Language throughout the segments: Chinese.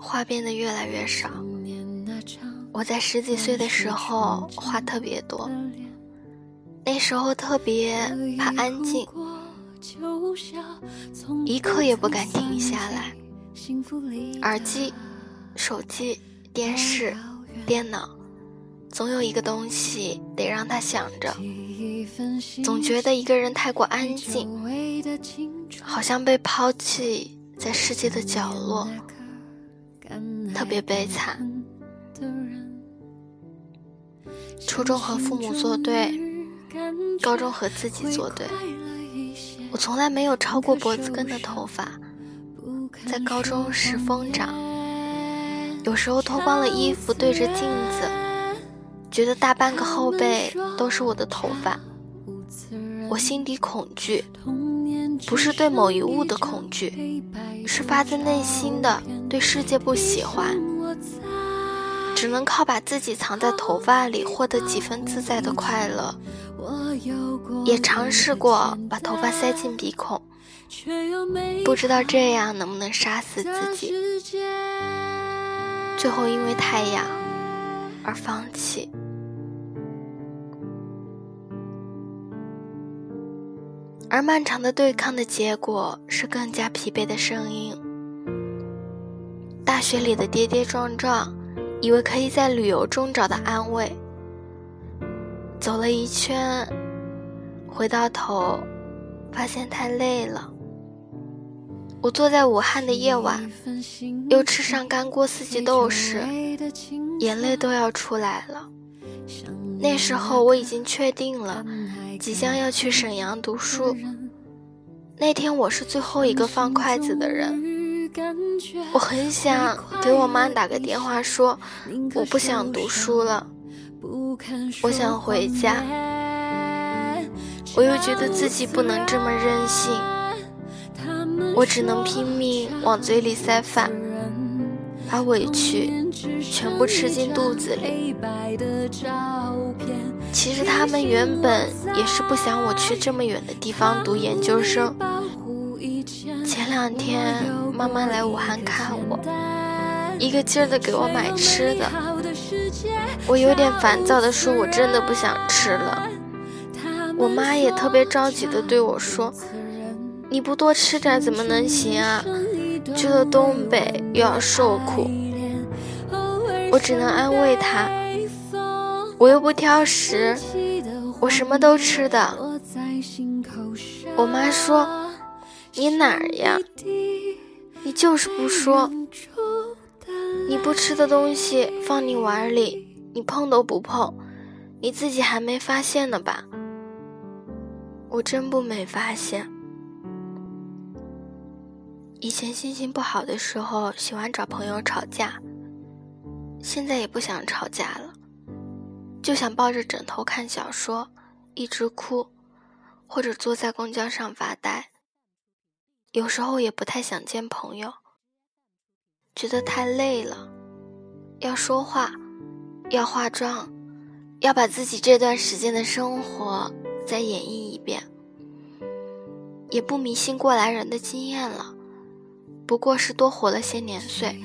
话变得越来越少。我在十几岁的时候话特别多，那时候特别怕安静，一刻也不敢停下来。耳机、手机、电视、电脑，总有一个东西得让他想着。总觉得一个人太过安静，好像被抛弃在世界的角落，特别悲惨。初中和父母作对，高中和自己作对。我从来没有超过脖子根的头发，在高中时疯长，有时候脱光了衣服对着镜子，觉得大半个后背都是我的头发。我心底恐惧，不是对某一物的恐惧，是发自内心的对世界不喜欢。只能靠把自己藏在头发里获得几分自在的快乐，也尝试过把头发塞进鼻孔，不知道这样能不能杀死自己。最后因为太阳而放弃。而漫长的对抗的结果是更加疲惫的声音。大学里的跌跌撞撞。以为可以在旅游中找到安慰，走了一圈，回到头，发现太累了。我坐在武汉的夜晚，又吃上干锅四季豆时，眼泪都要出来了。那时候我已经确定了，即将要去沈阳读书。那天我是最后一个放筷子的人。我很想给我妈打个电话，说我不想读书了，我想回家。我又觉得自己不能这么任性，我只能拼命往嘴里塞饭，把委屈全部吃进肚子里。其实他们原本也是不想我去这么远的地方读研究生。前两天妈妈来武汉看我，一个劲儿的给我买吃的。我有点烦躁的说：“我真的不想吃了。”我妈也特别着急的对我说：“你不多吃点怎么能行啊？去了东北又要受苦。”我只能安慰她：“我又不挑食，我什么都吃的。”我妈说。你哪儿呀？你就是不说。你不吃的东西放你碗里，你碰都不碰，你自己还没发现呢吧？我真不没发现。以前心情不好的时候，喜欢找朋友吵架，现在也不想吵架了，就想抱着枕头看小说，一直哭，或者坐在公交上发呆。有时候也不太想见朋友，觉得太累了，要说话，要化妆，要把自己这段时间的生活再演绎一遍。也不迷信过来人的经验了，不过是多活了些年岁。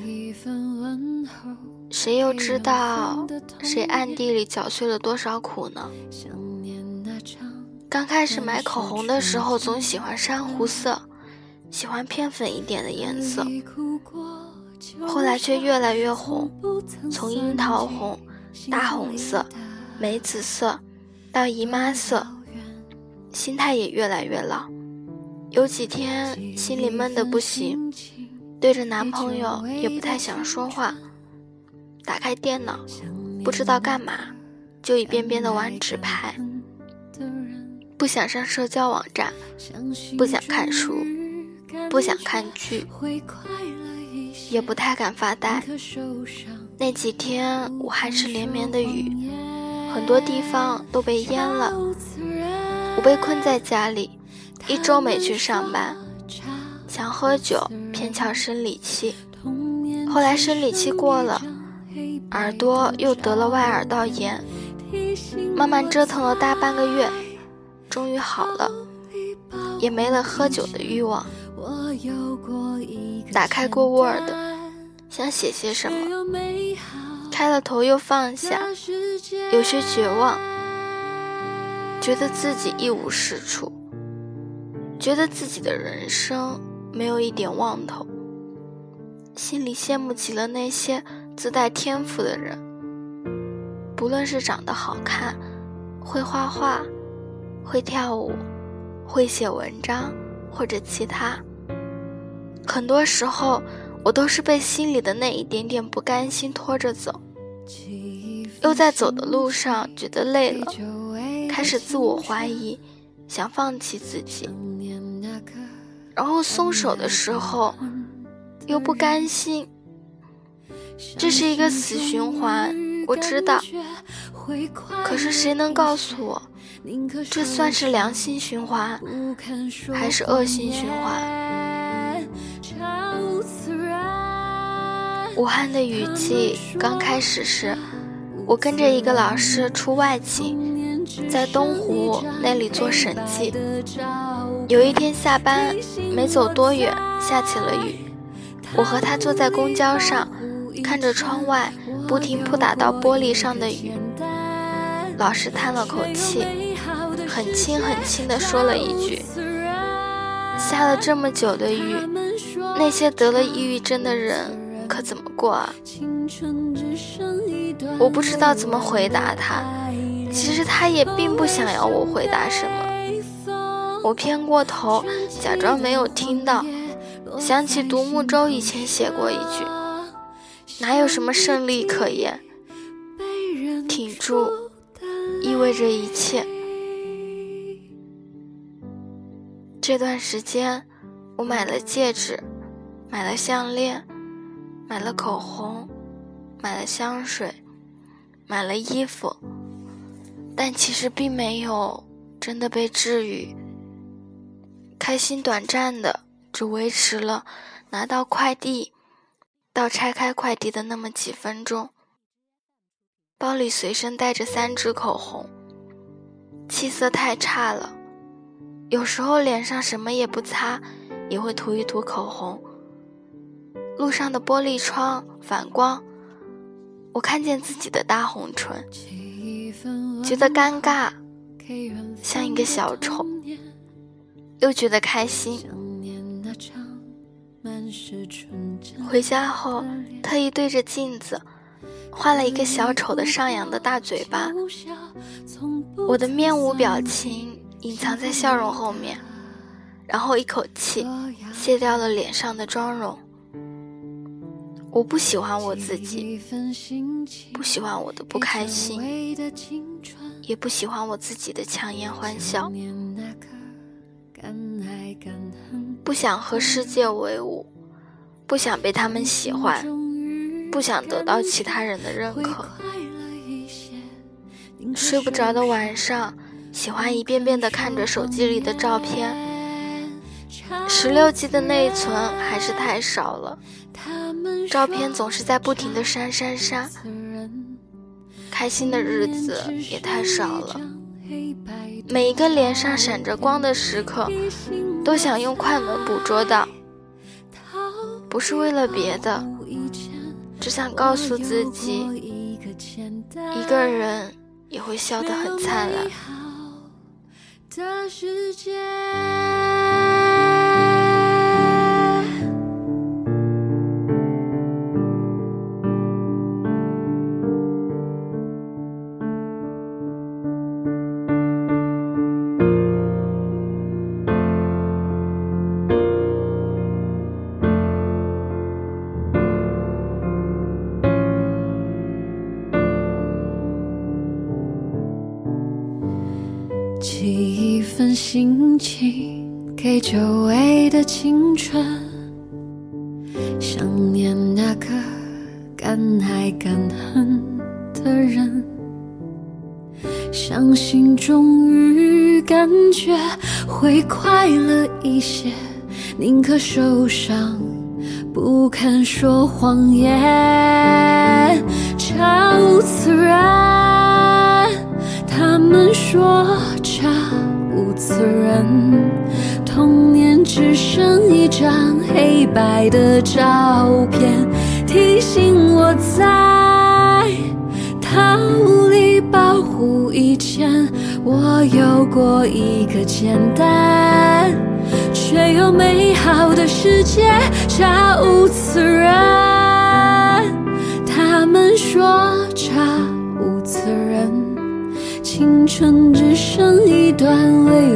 谁又知道谁暗地里搅碎了多少苦呢？刚开始买口红的时候，总喜欢珊瑚色。喜欢偏粉一点的颜色，后来却越来越红，从樱桃红、大红色、梅紫色到姨妈色，心态也越来越老。有几天心里闷得不行，对着男朋友也不太想说话，打开电脑不知道干嘛，就一遍遍的玩纸牌，不想上社交网站，不想看书。不想看剧，也不太敢发呆。那几天武汉是连绵的雨，很多地方都被淹了。我被困在家里，一周没去上班。想喝酒，偏巧生理期。后来生理期过了，耳朵又得了外耳道炎，慢慢折腾了大半个月，终于好了，也没了喝酒的欲望。打开过 Word，想写些什么，开了头又放下，有些绝望，觉得自己一无是处，觉得自己的人生没有一点望头，心里羡慕极了那些自带天赋的人，不论是长得好看，会画画，会跳舞。会写文章，或者其他。很多时候，我都是被心里的那一点点不甘心拖着走，又在走的路上觉得累了，开始自我怀疑，想放弃自己。然后松手的时候，又不甘心。这是一个死循环，我知道。可是谁能告诉我？这算是良性循环，还是恶性循环？武汉的雨季刚开始时，我跟着一个老师出外勤，在东湖那里做审计。有一天下班没走多远，下起了雨。我和他坐在公交上，看着窗外不停扑打到玻璃上的雨。老师叹了口气。很轻很轻地说了一句：“下了这么久的雨，那些得了抑郁症的人可怎么过啊？”我不知道怎么回答他，其实他也并不想要我回答什么。我偏过头，假装没有听到，想起独木舟以前写过一句：“哪有什么胜利可言？挺住，意味着一切。”这段时间，我买了戒指，买了项链，买了口红，买了香水，买了衣服，但其实并没有真的被治愈。开心短暂的，只维持了拿到快递到拆开快递的那么几分钟。包里随身带着三支口红，气色太差了。有时候脸上什么也不擦，也会涂一涂口红。路上的玻璃窗反光，我看见自己的大红唇，觉得尴尬，像一个小丑，又觉得开心。回家后，特意对着镜子画了一个小丑的上扬的大嘴巴，我的面无表情。隐藏在笑容后面，然后一口气卸掉了脸上的妆容。我不喜欢我自己，不喜欢我的不开心，也不喜欢我自己的强颜欢笑。不想和世界为伍，不想被他们喜欢，不想得到其他人的认可。睡不着的晚上。喜欢一遍遍地看着手机里的照片，十六 G 的内存还是太少了，照片总是在不停的删删删，开心的日子也太少了，每一个脸上闪着光的时刻，都想用快门捕捉到，不是为了别的，只想告诉自己，一个人也会笑得很灿烂。的世界。寄一份心情给久违的青春，想念那个敢爱敢恨的人，相信终于感觉会快乐一些，宁可受伤，不肯说谎言，超自然。他们说此人童年。只剩一张黑白的照片，提醒我在逃离保护以前，我有过一个简单却又美好的世界，查无此人。他们说查无此人，青春只剩一段未。